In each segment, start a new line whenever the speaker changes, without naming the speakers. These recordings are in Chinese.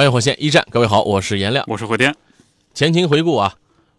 商业火线一战，各位好，我是颜亮。
我是慧天。
前情回顾啊，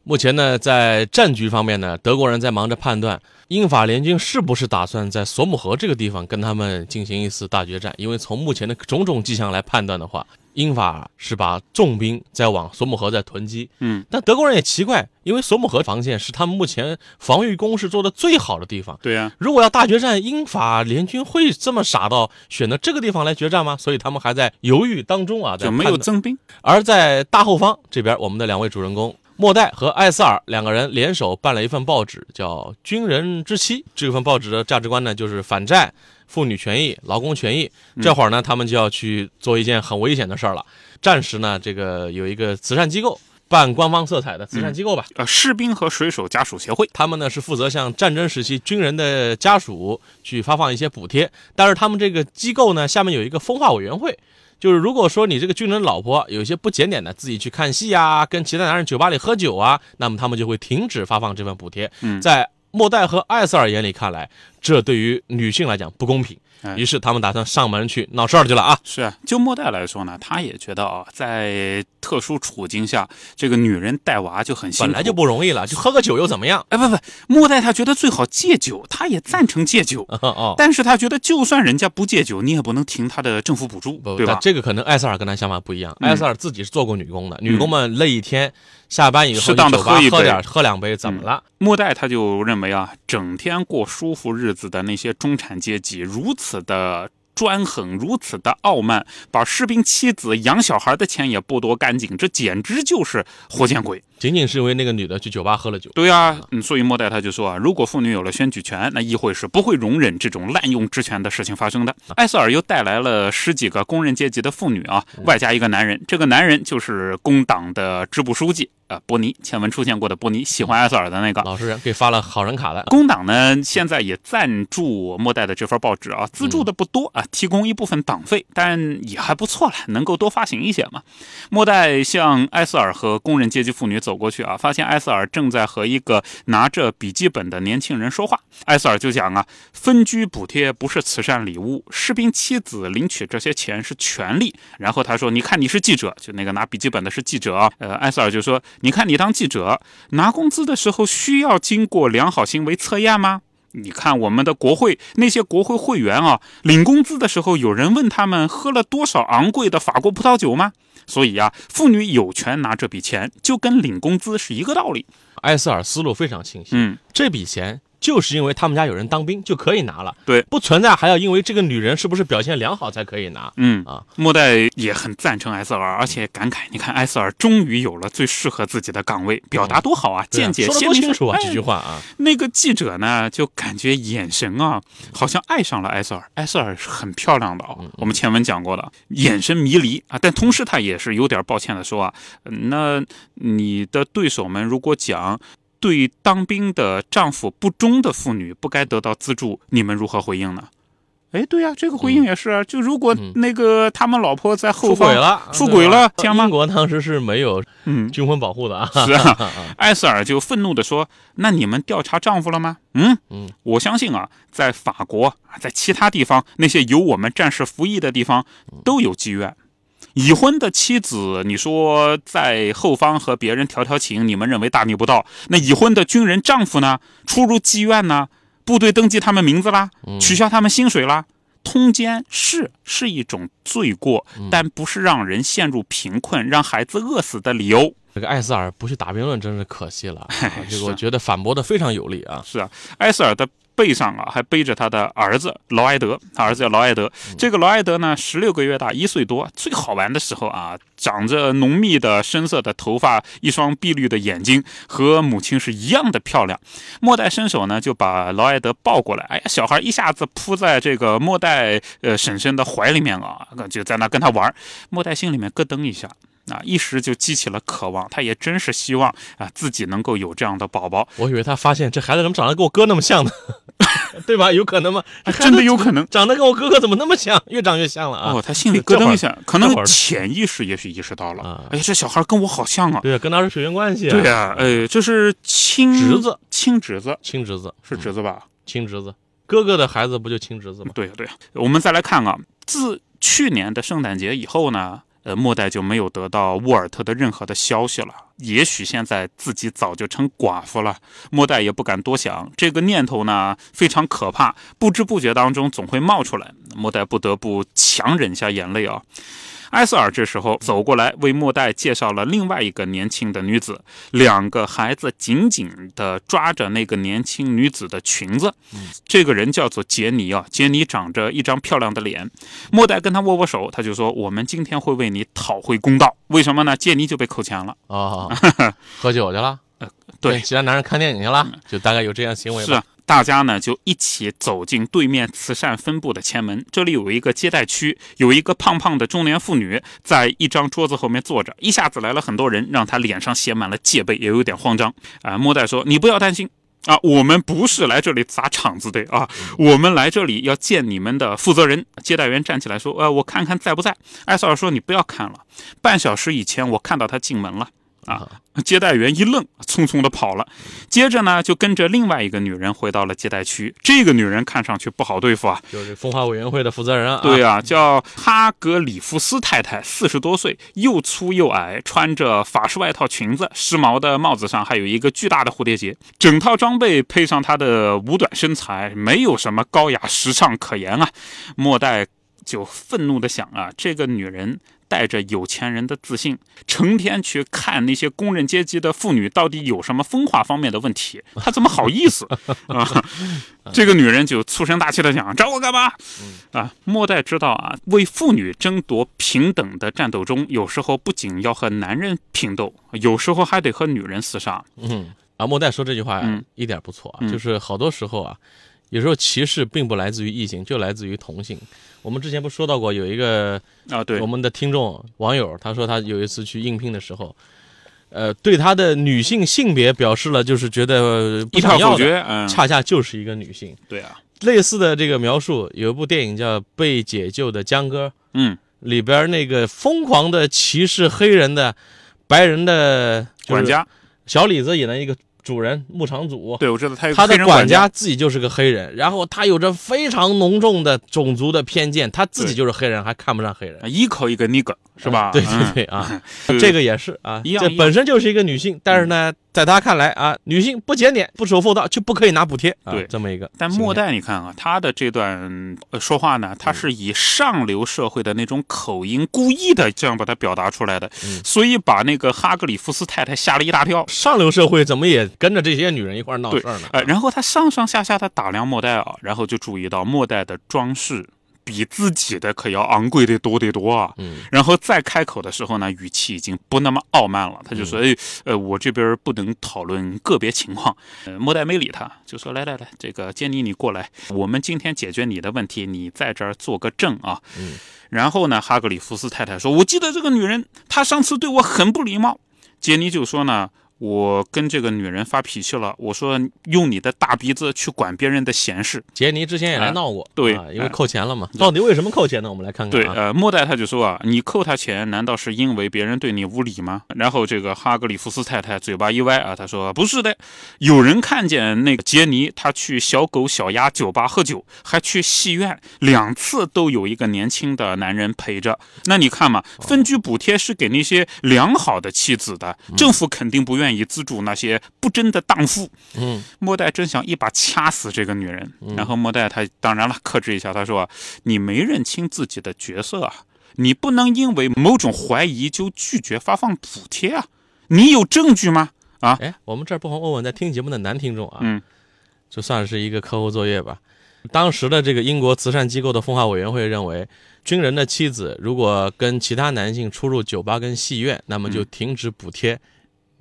目前呢，在战局方面呢，德国人在忙着判断英法联军是不是打算在索姆河这个地方跟他们进行一次大决战。因为从目前的种种迹象来判断的话，英法是把重兵在往索姆河在囤积。
嗯，
但德国人也奇怪，因为索姆河防线是他们目前防御工事做的最好的地方。
对呀、
如果要大决战，英法联军会这么傻到选择这个地方来决战吗？所以他们还在犹豫当中啊，在
就没有增兵。
而在大后方这边，我们的两位主人公莫代和艾斯尔两个人联手办了一份报纸，叫《军人之妻》。这份报纸的价值观呢，就是反战、妇女权益、劳工权益。这会儿呢，他们就要去做一件很危险的事儿了。暂时呢，这个有一个慈善机构，办官方色彩的慈善机构吧。
呃，士兵和水手家属协会。
他们呢是负责向战争时期军人的家属去发放一些补贴，但是他们这个机构呢下面有一个风化委员会，就是如果说你这个军人老婆有一些不检点的，自己去看戏啊，跟其他男人酒吧里喝酒啊，那么他们就会停止发放这份补贴。
嗯
在莫代和艾瑟尔眼里看来，这对于女性来讲不公平，于是他们打算上门去闹事儿去了啊。
是啊，就莫代来说呢，他也觉得啊，在特殊处境下，这个女人带娃就很辛苦。
本来就不容易了，就喝个酒又怎么样？
哎，不不，莫代他觉得最好戒酒，他也赞成戒酒，
哦，
但是他觉得就算人家不戒酒，你也不能停他的政府补助，对吧？
这个可能艾塞尔跟他想法不一样。
嗯
艾塞尔自己是做过女工的，女工们累一天，下班以后
适当地
去酒吧
喝一杯
喝点喝两杯，怎么了？
莫代他就认为啊，整天过舒服日子的那些中产阶级如此此的专横，如此的傲慢，把士兵妻子养小孩的钱也剥夺干净，这简直就是活见鬼。
仅仅是因为那个女的去酒吧喝了酒。
对啊，嗯，所以莫代他就说啊，如果妇女有了选举权，那议会是不会容忍这种滥用职权的事情发生的。艾瑟尔又带来了十几个工人阶级的妇女啊，外加一个男人，这个男人就是工党的支部书记啊、波尼，前文出现过的波尼，喜欢艾瑟尔的那个。
老实人给发了好人卡的，
工党呢，现在也赞助莫代的这份报纸啊，资助的不多啊，提供一部分党费，但也还不错了，能够多发行一些嘛。莫代向艾瑟尔和工人阶级妇女走走过去啊，发现艾瑟尔正在和一个拿着笔记本的年轻人说话。艾瑟尔就讲啊，分居补贴不是慈善礼物，士兵妻子领取这些钱是权利。然后他说：“你看你是记者，就那个拿笔记本的是记者。”呃，埃瑟尔就说：“你看你当记者拿工资的时候需要经过良好行为测验吗？”你看我们的国会那些国会会员啊，领工资的时候，有人问他们喝了多少昂贵的法国葡萄酒吗？所以啊、妇女有权拿这笔钱，就跟领工资是一个道理。
艾斯尔思路非常清晰。
嗯，
这笔钱就是因为他们家有人当兵就可以拿了，
对。
不存在还要因为这个女人是不是表现良好才可以拿。
嗯
啊，
莫代也很赞成埃瑟尔，而且感慨，你看埃瑟尔终于有了最适合自己的岗位，表达多好啊，见解
说的
鲜明。
多清楚啊，
哎
这句话啊，
那个记者呢，就感觉眼神啊，好像爱上了埃瑟尔。埃瑟尔是很漂亮的哦，我们前文讲过的，眼神迷离啊。但同时他也是有点抱歉的说啊，呃那你的对手们如果讲对当兵的丈夫不忠的妇女不该得到资助，你们如何回应呢？哎，对呀、这个回应也是啊。就如果
嗯
那个他们老婆在后方
出轨了，
出轨了
对吧
行吗
英国当时是没有
嗯，
军婚保护的啊。
是啊，艾瑟尔就愤怒地说：“那你们调查丈夫了吗？”嗯
嗯，
我相信啊，在法国啊，在其他地方，那些有我们战士服役的地方，都有妓院。已婚的妻子，你说在后方和别人调调情，你们认为大逆不道？那已婚的军人丈夫呢？出入妓院呢？部队登记他们名字啦，取消他们薪水啦。通奸是是一种罪过，但不是让人陷入贫困、让孩子饿死的理由。
这个艾斯尔不去打辩论，真是可惜了、啊。这个我觉得反驳的非常有力啊。
是啊，艾斯尔的背上啊还背着他的儿子劳埃德，他儿子叫劳埃德。这个劳埃德呢，十六个月大，一岁多。最好玩的时候啊，长着浓密的深色的头发，一双碧绿的眼睛，和母亲是一样的漂亮。莫代伸手呢就把劳埃德抱过来，哎呀，小孩一下子扑在这个莫代呃婶婶的怀里面啊，就在那跟他玩。莫代心里面咯噔一下。啊，一时就激起了渴望，他也真是希望啊自己能够有这样的宝宝。
我以为他发现这孩子怎么长得跟我哥那么像呢，对吧？有可能吗？
真的有可能，
长得跟我哥哥怎么那么像，越长越像了啊！
哦，他心里咯噔一下，可能潜意识也许意识到了，哎，这小孩跟我好像啊！
对啊，跟他是血缘关系。
对呀，哎，这是亲
侄子，
亲侄子，
亲侄子
是侄子吧？
亲侄子，哥哥的孩子不就亲侄子吗？
对呀，对呀。我们再来看啊，自去年的圣诞节以后呢？呃，末代就没有得到沃尔特的任何的消息了。也许现在自己早就成寡妇了，莫代也不敢多想。这个念头呢，非常可怕，不知不觉当中总会冒出来。莫代不得不强忍下眼泪啊。埃瑟尔这时候走过来，为莫代介绍了另外一个年轻的女子。两个孩子紧紧地抓着那个年轻女子的裙子。这个人叫做杰尼啊，杰尼长着一张漂亮的脸。莫代跟他握握手，他就说：“我们今天会为你讨回公道。为什么呢？杰尼就被扣钱了
啊，喝酒去了。
对，
其他男人看电影去了，就大概有这样行为吧。”
大家呢就一起走进对面慈善分部的前门，这里有一个接待区，有一个胖胖的中年妇女在一张桌子后面坐着。一下子来了很多人，让她脸上写满了戒备，也有点慌张。啊，莫代说：“你不要担心啊，我们不是来这里砸场子的啊，我们来这里要见你们的负责人。”接待员站起来说：“呃，我看看在不在。”艾瑟尔说：“你不要看了，半小时以前我看到他进门了。”啊！接待员一愣，匆匆的跑了。接着呢，就跟着另外一个女人回到了接待区。这个女人看上去不好对付啊，
就是风化委员会的负责人啊。
对啊，叫哈格里夫斯太太，四十多岁，又粗又矮，穿着法式外套裙子，时髦的帽子上还有一个巨大的蝴蝶结。整套装备配上她的五短身材，没有什么高雅时尚可言啊。莫代就愤怒的想啊，这个女人。带着有钱人的自信，成天去看那些工人阶级的妇女到底有什么风化方面的问题，他怎么好意思 啊？这个女人就粗声大气的讲：“找我干嘛？”啊，莫代知道啊，为妇女争夺平等的战斗中，有时候不仅要和男人拼斗，有时候还得和女人厮杀。
嗯，啊，莫代说这句话一点不错啊，就是好多时候啊。有时候歧视并不来自于异性，就来自于同性。我们之前不说到过，有一个
啊，对
我们的听众网友，他说他有一次去应聘的时候，呃，对他的女性性别表示了就是觉得不想要
的，
恰恰就是一个女性。
对啊，
类似的这个描述，有一部电影叫《被解救的江哥》，
嗯，
里边那个疯狂的歧视黑人的白人的
管家
小李子演的一个。主人牧场主，
对我知道他
他的
管
家。自己就是个黑人，然后他有着非常浓重的种族的偏见，他自己就是黑人，还看不上黑人，
一口一个 nigger 是吧？
对对对啊，这个也是啊，这本身就是一个女性，但是呢。在他看来啊，女性不检点、不守妇道就不可以拿补贴。
对，
这么一个。
但莫代你看啊，他的这段说话呢，他是以上流社会的那种口音，故意的这样把它表达出来的，所以把那个哈格里夫斯太太吓了一大跳。
上流社会怎么也跟着这些女人一块闹事儿呢？
哎，然后他上上下下的打量莫代啊，然后就注意到莫代的装饰。比自己的可要昂贵的多得多啊！嗯，然后再开口的时候呢，语气已经不那么傲慢了。他就说：“哎，呃，我这边不能讨论个别情况。”呃，莫代没理他，就说：“来来来，这个杰尼，你过来，我们今天解决你的问题，你在这儿做个证啊。”嗯，然后呢，哈格里夫斯太太说：“我记得这个女人，她上次对我很不礼貌。”杰尼就说呢。我跟这个女人发脾气了，我说用你的大鼻子去管别人的闲事。
杰尼之前也来闹过，
对，
因为扣钱了嘛。到底为什么扣钱呢？我们来看看。
对，呃，莫代他就说啊，你扣他钱，难道是因为别人对你无礼吗？然后这个哈格里夫斯太太嘴巴一歪啊，他说不是的，有人看见那个杰尼，他去小狗小鸭酒吧喝酒，还去戏院，两次都有一个年轻的男人陪着。那你看嘛，分居补贴是给那些良好的妻子的，政府肯定不愿意。以资助那些不贞的荡妇。
嗯，
莫代真想一把掐死这个女人。然后莫代他当然了，克制一下，他说：“你没认清自己的角色啊，你不能因为某种怀疑就拒绝发放补贴啊，你有证据吗？”啊，
哎，我们这儿不妨问问在听节目的男听众啊，
嗯，
就算是一个课后作业吧。当时的这个英国慈善机构的风化委员会认为，军人的妻子如果跟其他男性出入酒吧跟戏院，那么就停止补贴。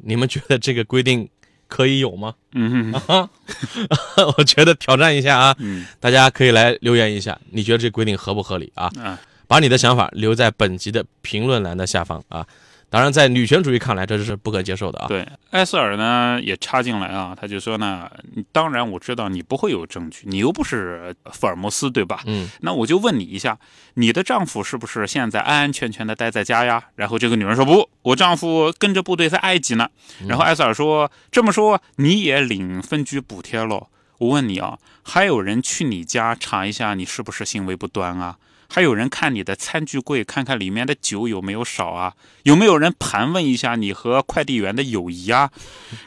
你们觉得这个规定可以有吗？
嗯
啊，我觉得挑战一下啊，
嗯
大家可以来留言一下，你觉得这规定合不合理啊？
啊，
把你的想法留在本集的评论栏的下方啊。当然，在女权主义看来，这是不可接受的啊。
对，埃斯尔呢也插进来啊，他就说呢，当然我知道你不会有证据，你又不是福尔摩斯，对吧？
嗯，
那我就问你一下，你的丈夫是不是现在安安全全的待在家呀？然后这个女人说不，我丈夫跟着部队在埃及呢。然后埃斯尔说，这么说你也领分居补贴喽？我问你啊，还有人去你家查一下你是不是行为不端啊？还有人看你的餐具柜，看看里面的酒有没有少啊？有没有人盘问一下你和快递员的友谊啊？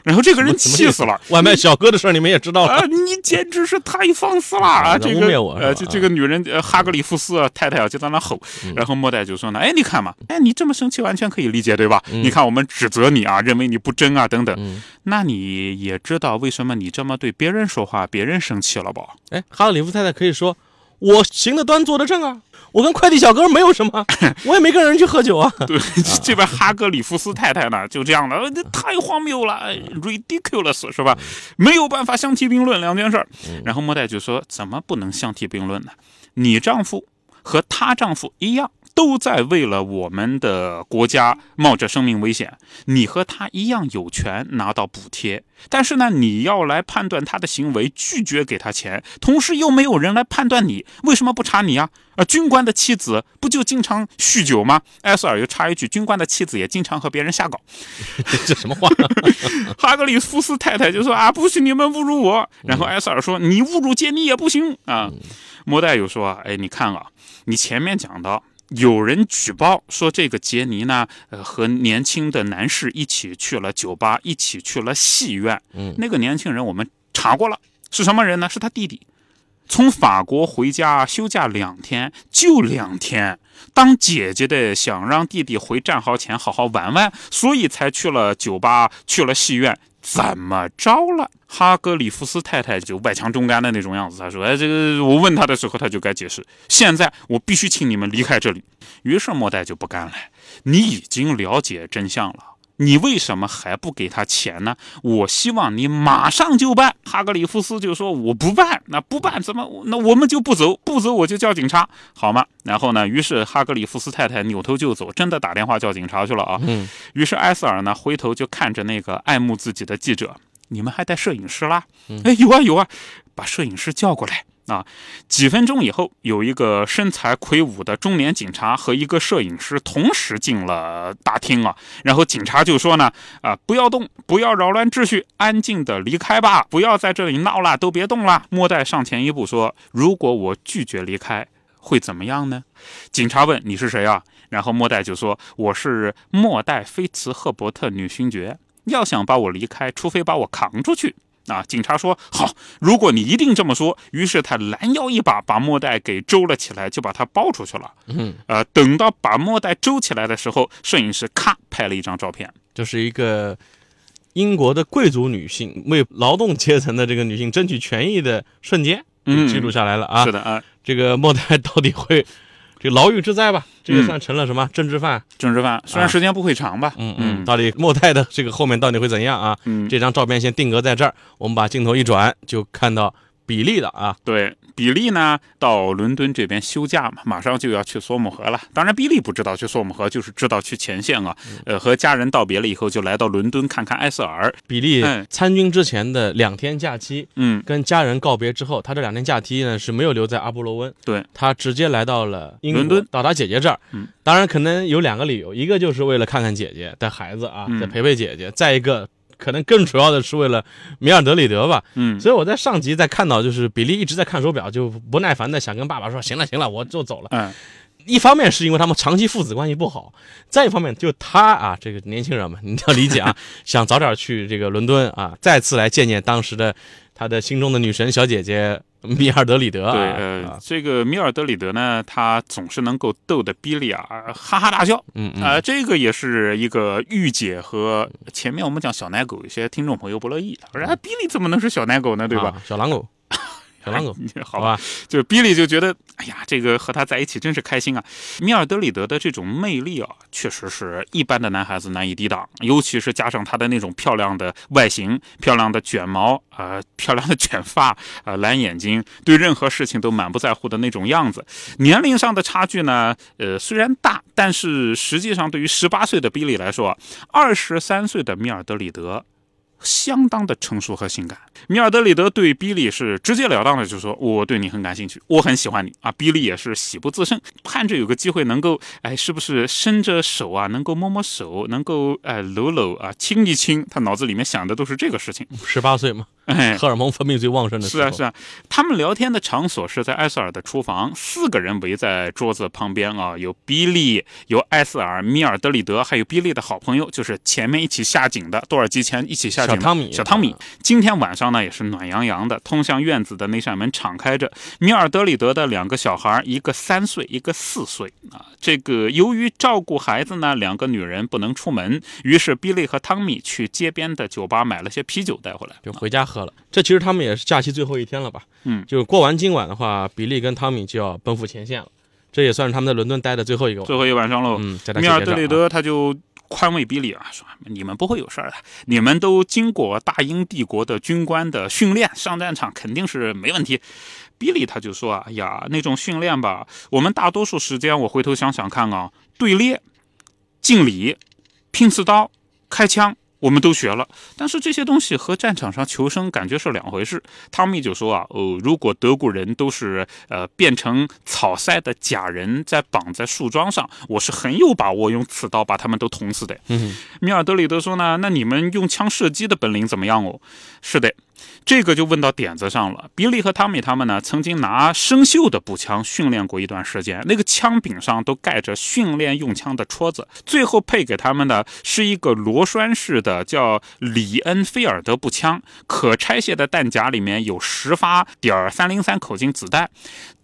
然后这个人气死了，
外卖小哥的事儿你们也知道了。
啊，你简直是太放肆了啊！这
污
个呃，这这个女人呃，哈格里夫斯啊太太啊就在那吼，然后莫代就说呢，哎，你看嘛，哎，你这么生气完全可以理解，对吧？你看我们指责你啊，认为你不真啊，等等，
嗯，
那你也知道为什么你这么对别人说话，别人生气了吧？
哎，哈格里夫太太可以说，我行得端，坐得正啊，我跟快递小哥没有什么，我也没跟人去喝酒啊。
对，这边哈格里夫斯太太呢就这样的，呃这太荒谬了哎，ridiculous 是吧？没有办法相提并论两件事儿。然后莫代就说，怎么不能相提并论呢？你丈夫和她丈夫一样。都在为了我们的国家冒着生命危险，你和他一样有权拿到补贴，但是呢，你要来判断他的行为，拒绝给他钱，同时又没有人来判断你，为什么不查你啊？啊，军官的妻子不就经常酗酒吗？埃塞尔又插一句，军官的妻子也经常和别人瞎搞。
这什么话？
哈格里夫斯太太就说啊，不许你们侮辱我。然后埃塞尔说，你侮辱杰尼也不行啊。莫代又说，哎，你看啊，你前面讲到。有人举报说，这个杰尼呢，呃，和年轻的男士一起去了酒吧，一起去了戏院。
嗯，
那个年轻人我们查过了，是什么人呢？是他弟弟，从法国回家休假两天，就两天。当姐姐的想让弟弟回战壕前好好玩玩，所以才去了酒吧，去了戏院。怎么着了？哈格里夫斯太太就外强中干的那种样子。他说：“哎，这个我问他的时候，他就该解释。现在我必须请你们离开这里。”于是莫代就不干了。你已经了解真相了。你为什么还不给他钱呢？我希望你马上就办。哈格里夫斯就说：“我不办，那不办怎么？那我们就不走，不走我就叫警察，好吗？”然后呢，于是哈格里夫斯太太扭头就走，真的打电话叫警察去了啊。
嗯。
于是埃塞尔呢，回头就看着那个爱慕自己的记者：“你们还带摄影师啦？”“哎，有啊有啊，把摄影师叫过来。”啊，几分钟以后，有一个身材魁梧的中年警察和一个摄影师同时进了大厅啊。然后警察就说呢：“啊，不要动，不要扰乱秩序，安静的离开吧，不要在这里闹了，都别动了。”莫代上前一步说：“如果我拒绝离开，会怎么样呢？”警察问：“你是谁啊？”然后莫代就说：“我是莫代菲茨赫伯特女勋爵。要想把我离开，除非把我扛出去。”啊！警察说：“好，如果你一定这么说。”于是他拦腰一把把莫代给周了起来，就把他抱出去了。
嗯，
呃，等到把莫代周起来的时候，摄影师咔拍了一张照片，
就是一个英国的贵族女性为劳动阶层的这个女性争取权益的瞬间，
嗯
记录下来了啊。
是的啊，
这个莫代到底会这牢狱之灾吧？这个
嗯
算成了什么政治犯？
政治犯虽然时间不会长吧，
嗯
嗯
到底莫泰的这个后面到底会怎样啊？
嗯，
这张照片先定格在这儿，我们把镜头一转，就看到比利的啊。
对，比利呢到伦敦这边休假嘛，马上就要去索姆河了。当然，比利不知道去索姆河，就是知道去前线啊。呃，和家人道别了以后，就来到伦敦看看埃塞尔。
比利
哎
参军之前的两天假期，
嗯，
跟家人告别之后，他这两天假期呢是没有留在阿波罗温，
对，
他直接来到了英
伦敦
到达姐姐这儿。
嗯，
当然可能有两个理由，一个就是为了看看姐姐带孩子啊，
嗯
再陪陪姐姐；再一个，可能更主要的是为了米尔德里德吧。
嗯，
所以我在上集在看到，就是比利一直在看手表，就不耐烦的想跟爸爸说：“行了行了，我就走了。
嗯，”
一方面是因为他们长期父子关系不好，再一方面就他啊，这个年轻人嘛，你要理解啊，想早点去这个伦敦啊，再次来见见当时的他的心中的女神小姐姐米尔德里德。
对，呃，这个米尔德里德呢，他总是能够逗得比利啊哈哈大笑。
嗯嗯，
啊，这个也是一个御姐和前面我们讲小奶狗，有些听众朋友不乐意，他说啊，比利怎么能是小奶狗呢？对吧？
啊小狼狗，小狼狗，
好
好吧，
就比利就觉得，哎呀，这个和他在一起真是开心啊！米尔德里德的这种魅力啊，确实是一般的男孩子难以抵挡，尤其是加上他的那种漂亮的外形、漂亮的卷毛啊、呃漂亮的卷发啊、呃蓝眼睛，对任何事情都满不在乎的那种样子。年龄上的差距呢，呃，虽然大，但是实际上对于十八岁的比利来说，二十三岁的米尔德里德。相当的成熟和性感。米尔德里德对比利是直截了当的就说：“我对你很感兴趣，我很喜欢你啊。”比利也是喜不自胜，盼着有个机会能够，哎，是不是伸着手啊，能够摸摸手，能够哎搂搂啊，亲一亲。他脑子里面想的都是这个事情。
十八岁嘛，
哎，
荷尔蒙分泌最旺盛的时候。
是啊，是啊，他们聊天的场所是在埃塞尔的厨房，四个人围在桌子旁边啊，有比利，有埃塞尔、米尔德里德，还有比利的好朋友，就是前面一起下井的多尔基前一起下井的
小汤米
小汤米。今天晚上呢也是暖洋洋的，通向院子的那扇门敞开着。米尔德里德的两个小孩，一个三岁，一个四岁啊。这个由于照顾孩子呢，两个女人不能出门，于是比利和汤米去街边的酒吧买了些啤酒带回来，
就回家喝了。这其实他们也是假期最后一天了吧？
嗯，
就是过完今晚的话，比利跟汤米就要奔赴前线了。这也算是他们在伦敦待的最后一个晚。
最后一晚上喽。
嗯，
米尔德里德他就宽慰比利啊，说你们不会有事儿的，你们都经过大英帝国的军官的训练，上战场肯定是没问题。比利他就说啊，哎呀，那种训练吧，我们大多数时间我回头想想看啊，队列、敬礼、拼刺刀、开枪。我们都学了，但是这些东西和战场上求生感觉是两回事。汤米就说啊，哦，如果德国人都是呃变成草塞的假人，在绑在树桩上，我是很有把握用刺刀把他们都捅死的。
嗯，
米尔德里德说呢，那你们用枪射击的本领怎么样哦？是的，这个就问到点子上了。比利和汤米他们呢，曾经拿生锈的步枪训练过一段时间，那个枪柄上都盖着训练用枪的戳子。最后配给他们的是一个螺栓式的叫里恩菲尔德步枪，可拆卸的弹夹里面有十发点三零三口径子弹。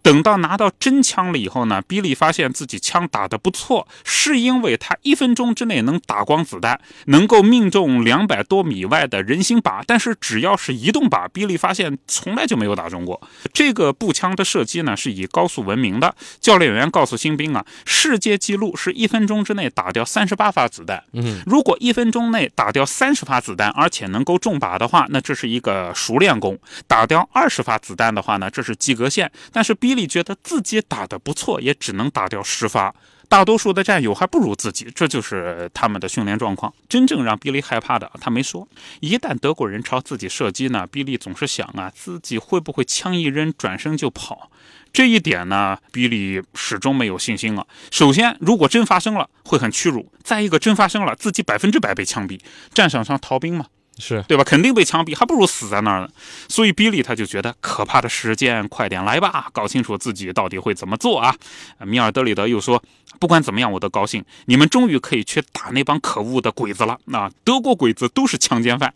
等到拿到真枪了以后呢，比利发现自己枪打得不错，是因为他一分钟之内能打光子弹，能够命中两百多米外的人形靶。但是只要是移动靶，比利发现从来就没有打中过。这个步枪的射击呢是以高速闻名的。教练员告诉新兵啊，世界纪录是一分钟之内打掉三十八发子弹。
嗯，
如果一分钟内打掉三十发子弹，而且能够中靶的话，那这是一个熟练工；打掉二十发子弹的话呢，这是及格线。但是比利觉得自己打得不错，也只能打掉十发。大多数的战友还不如自己，这就是他们的训练状况。真正让比利害怕的，他没说。一旦德国人朝自己射击呢，比利总是想啊，自己会不会枪一扔，转身就跑？这一点呢，比利始终没有信心啊。首先，如果真发生了，会很屈辱；再一个，真发生了，自己百分之百被枪毙，战场上逃兵嘛。
是
对吧？肯定被枪毙，还不如死在那儿呢。所以比利他就觉得可怕的时间快点来吧，搞清楚自己到底会怎么做啊。米尔德里德又说，不管怎么样，我都高兴，你们终于可以去打那帮可恶的鬼子了。那德国鬼子都是强奸犯。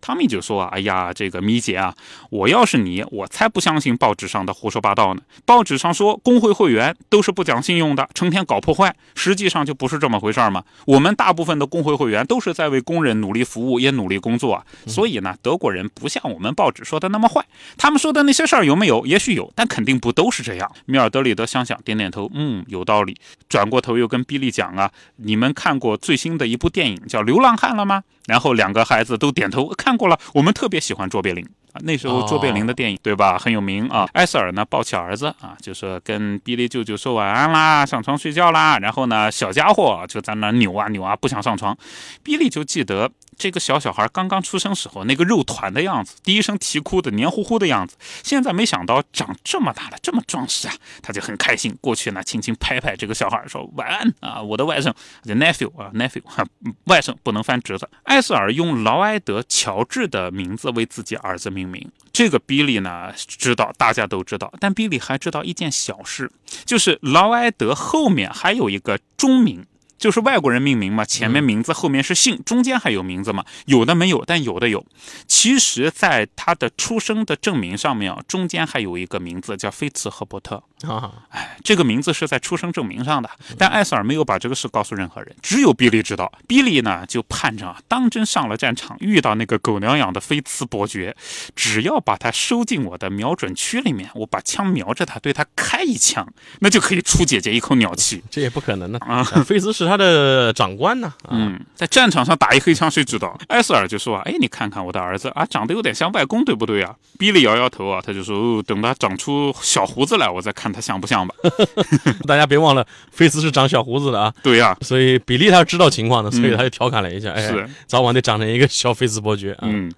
汤米就说，哎呀，这个米姐啊，我要是你，我才不相信报纸上的胡说八道呢。报纸上说工会会员都是不讲信用的，成天搞破坏，实际上就不是这么回事嘛。我们大部分的工会会员都是在为工人努力服务，也努力工作啊。所以呢，德国人不像我们报纸说的那么坏。他们说的那些事儿有没有？也许有，但肯定不都是这样。米尔德里德想想，点点头，嗯，有道理。转过头又跟比利讲啊，你们看过最新的一部电影叫《流浪汉》了吗？然后两个孩子都点头，看过了。我们特别喜欢卓别林啊，那时候卓别林的电影、对吧，很有名啊。埃塞尔呢抱起儿子啊，就说跟比利舅舅说晚安啦，上床睡觉啦。然后呢，小家伙就在那扭啊扭啊，不想上床。比利就记得这个小小孩刚刚出生时候那个肉团的样子，第一声啼哭的黏糊糊的样子，现在没想到长这么大了，这么壮实啊，他就很开心。过去呢，轻轻拍拍这个小孩说：“晚安啊，我的外甥，the，nephew 啊，nephew 哈，外甥不能翻侄子。”艾瑟尔用劳埃德·乔治的名字为自己儿子命名。这个比利呢知道，大家都知道，但比利还知道一件小事，就是劳埃德后面还有一个中名。就是外国人命名嘛，前面名字后面是姓，中间还有名字嘛？有的没有，但有的有。其实，在他的出生的证明上面啊，中间还有一个名字叫菲茨赫伯特。
啊，
哎，这个名字是在出生证明上的，但艾瑟尔没有把这个事告诉任何人，只有比利知道。比利呢，就盼着啊，当真上了战场，遇到那个狗娘养的菲茨伯爵，只要把他收进我的瞄准区里面，我把枪瞄着他，对他开一枪，那就可以出姐姐一口鸟气。
这也不可能的啊！菲茨是他的长官呢。
嗯，在战场上打一黑枪，谁知道？艾瑟尔就说啊，哎，你看看我的儿子啊，长得有点像外公，对不对啊？比利摇摇头啊，他就说，哦，等他长出小胡子来，我再看。他像不像吧？
大家别忘了，菲斯是长小胡子的啊。
对呀，
所以比利他是知道情况的，所以他就调侃了一下，
哎，
早晚得长成一个小菲斯伯爵。
嗯，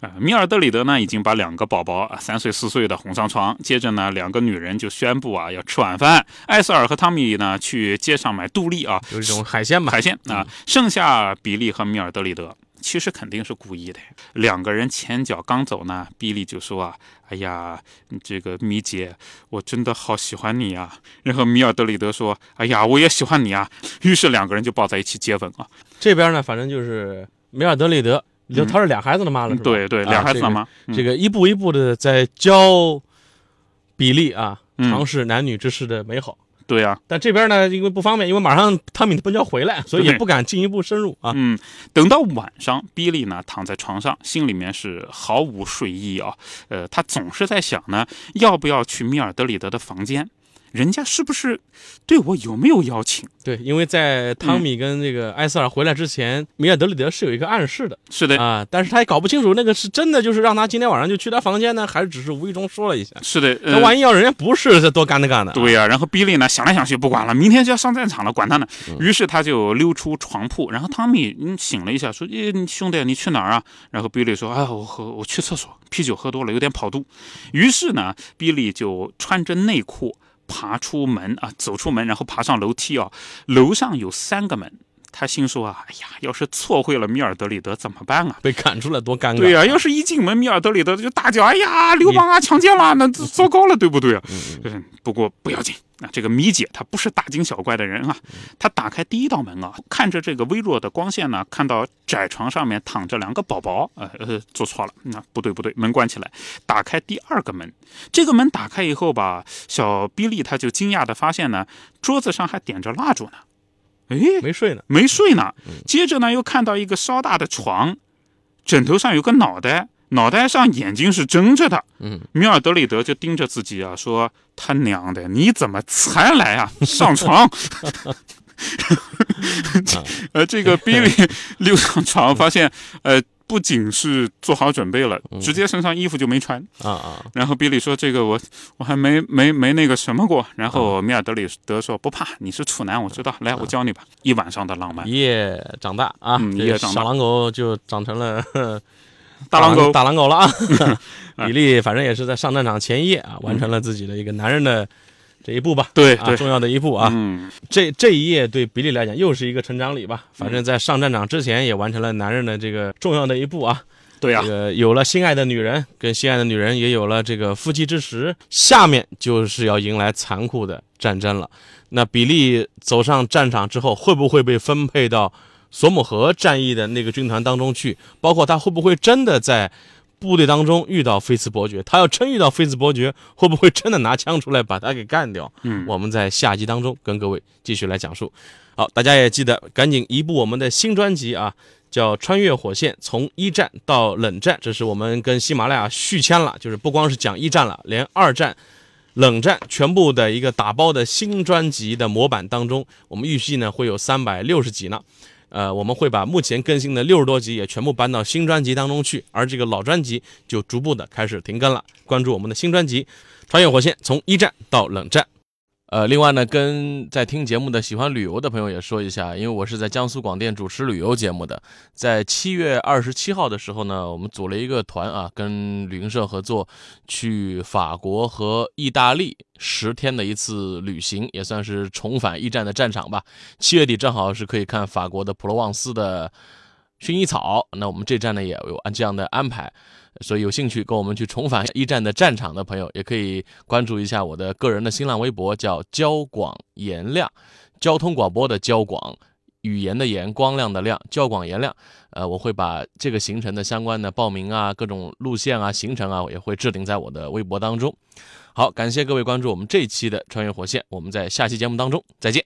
啊，米尔德里德呢已经把两个宝宝啊，三岁四岁的哄上床，接着呢，两个女人就宣布啊要吃晚饭。艾瑟尔和汤米呢去街上买杜丽啊，
有一种海鲜吧，
海鲜啊，剩下比利和米尔德里德。其实肯定是故意的。两个人前脚刚走呢，比利就说啊：“哎呀，这个米姐，我真的好喜欢你啊。”然后米尔德里德说：“哎呀，我也喜欢你啊。”于是两个人就抱在一起接吻啊。
这边呢，反正就是米尔德里德，就他是俩孩子的妈了，
对对，俩孩子的妈。
这个一步一步的在教比利啊，尝试男女之事的美好。
对呀，
但这边呢，因为不方便，因为马上汤米他们就要回来，所以也不敢进一步深入啊。
嗯，等到晚上，比利呢躺在床上，心里面是毫无睡意啊。呃，他总是在想呢，要不要去米尔德里德的房间。人家是不是对我有没有邀请？
对，因为在汤米跟这个埃塞尔回来之前，米尔德里德是有一个暗示的。
是的
啊，但是他也搞不清楚那个是真的，就是让他今天晚上就去他房间呢，还是只是无意中说了一下。
是的，
那万一要人家不是，这多干的干的。
对呀，然后比利呢想来想去不管了，明天就要上战场了，管他呢。于是他就溜出床铺，然后汤米嗯醒了一下，说：“诶，兄弟，你去哪儿啊？”然后比利说：“哎，我喝，我去厕所，啤酒喝多了，有点跑肚。”于是呢，比利就穿着内裤。爬出门啊，走出门，然后爬上楼梯啊。楼上有三个门，他心说啊，哎呀，要是错会了米尔德里德怎么办啊？
被赶出来多尴尬。
对呀，要是一进门，米尔德里德就大叫，哎呀，流氓啊，强奸了，那糟糕了，对不对啊？嗯，不过不要紧。啊，这个米姐她不是大惊小怪的人啊，她打开第一道门啊，看着这个微弱的光线呢，看到窄床上面躺着两个宝宝，呃呃，做错了，那不对不对，门关起来，打开第二个门，这个门打开以后吧，小比利他就惊讶的发现呢，桌子上还点着蜡烛呢，哎，
没睡呢，
没睡呢，接着呢又看到一个稍大的床，枕头上有个脑袋。脑袋上眼睛是睁着的，
嗯，
米尔德里德就盯着自己啊，说：“他娘的，你怎么才来啊？上床！” 呃，这个比利溜上床，发现呃，不仅是做好准备了，直接身上衣服就没穿
啊啊！
然后比利说：“这个我我还没没没那个什么过。”然后米尔德里德说：“不怕，你是处男，我知道。来，我教你吧。”一晚上的浪漫，
一夜长大啊，
一夜长大，
小狼狗就长成了。
大狼狗，
大狼狗了 啊！比利反正也是在上战场前一夜啊，完成了自己的一个男人的这一步吧。
对啊，
重要的一步啊。
嗯，
这这一夜对比利来讲又是一个成长礼吧。反正在上战场之前也完成了男人的这个重要的一步啊。
对呀，
这个有了心爱的女人，跟心爱的女人也有了这个夫妻之实，下面就是要迎来残酷的战争了。那比利走上战场之后，会不会被分配到？索姆河战役的那个军团当中去，包括他会不会真的在部队当中遇到菲茨伯爵？他要真遇到菲茨伯爵，会不会真的拿枪出来把他给干掉？
嗯，
我们在下集当中跟各位继续来讲述。好，大家也记得赶紧移步我们的新专辑啊，叫《穿越火线：从一战到冷战》，这是我们跟喜马拉雅续签了，就是不光是讲一战了，连二战、冷战全部的一个打包的新专辑的模板当中，我们预计呢会有三百六十集呢。呃，我们会把目前更新的六十多集也全部搬到新专辑当中去，而这个老专辑就逐步的开始停更了。关注我们的新专辑《穿越火线：从一战到冷战》。呃，另外呢，跟在听节目的喜欢旅游的朋友也说一下，因为我是在江苏广电主持旅游节目的，在七月二十七号的时候呢，我们组了一个团啊，跟旅行社合作去法国和意大利十天的一次旅行，也算是重返一战的战场吧。七月底正好是可以看法国的普罗旺斯的薰衣草，那我们这站呢也有按这样的安排。所以有兴趣跟我们去重返一战的战场的朋友，也可以关注一下我的个人的新浪微博，叫交广言亮，交通广播的交广，语言的言，光亮的亮，交广言亮。呃，我会把这个行程的相关的报名啊，各种路线啊，行程啊，也会置顶在我的微博当中。好，感谢各位关注我们这一期的穿越火线，我们在下期节目当中再见。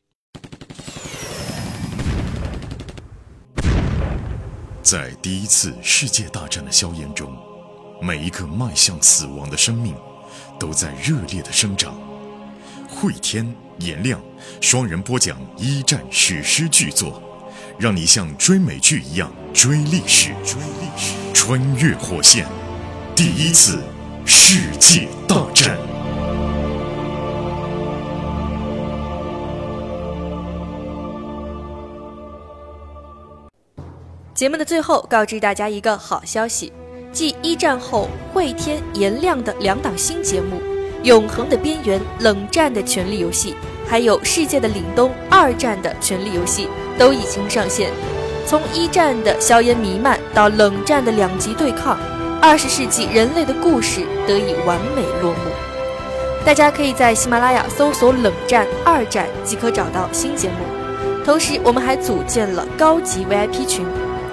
在第一次世界大战的硝烟中。每一个迈向死亡的生命，都在热烈的生长。慧天、颜亮双人播讲一战史诗巨作，让你像追美剧一样追历史。追历史，穿越火线，第一次世界大战。
节目的最后，告知大家一个好消息。继一战后汇天颜亮的两档新节目《永恒的边缘》《冷战的权力游戏》，还有《世界的凛冬》二战的权力游戏都已经上线。从一战的硝烟弥漫到冷战的两极对抗，二十世纪人类的故事得以完美落幕。大家可以在喜马拉雅搜索“冷战二战”即可找到新节目。同时，我们还组建了高级 VIP 群。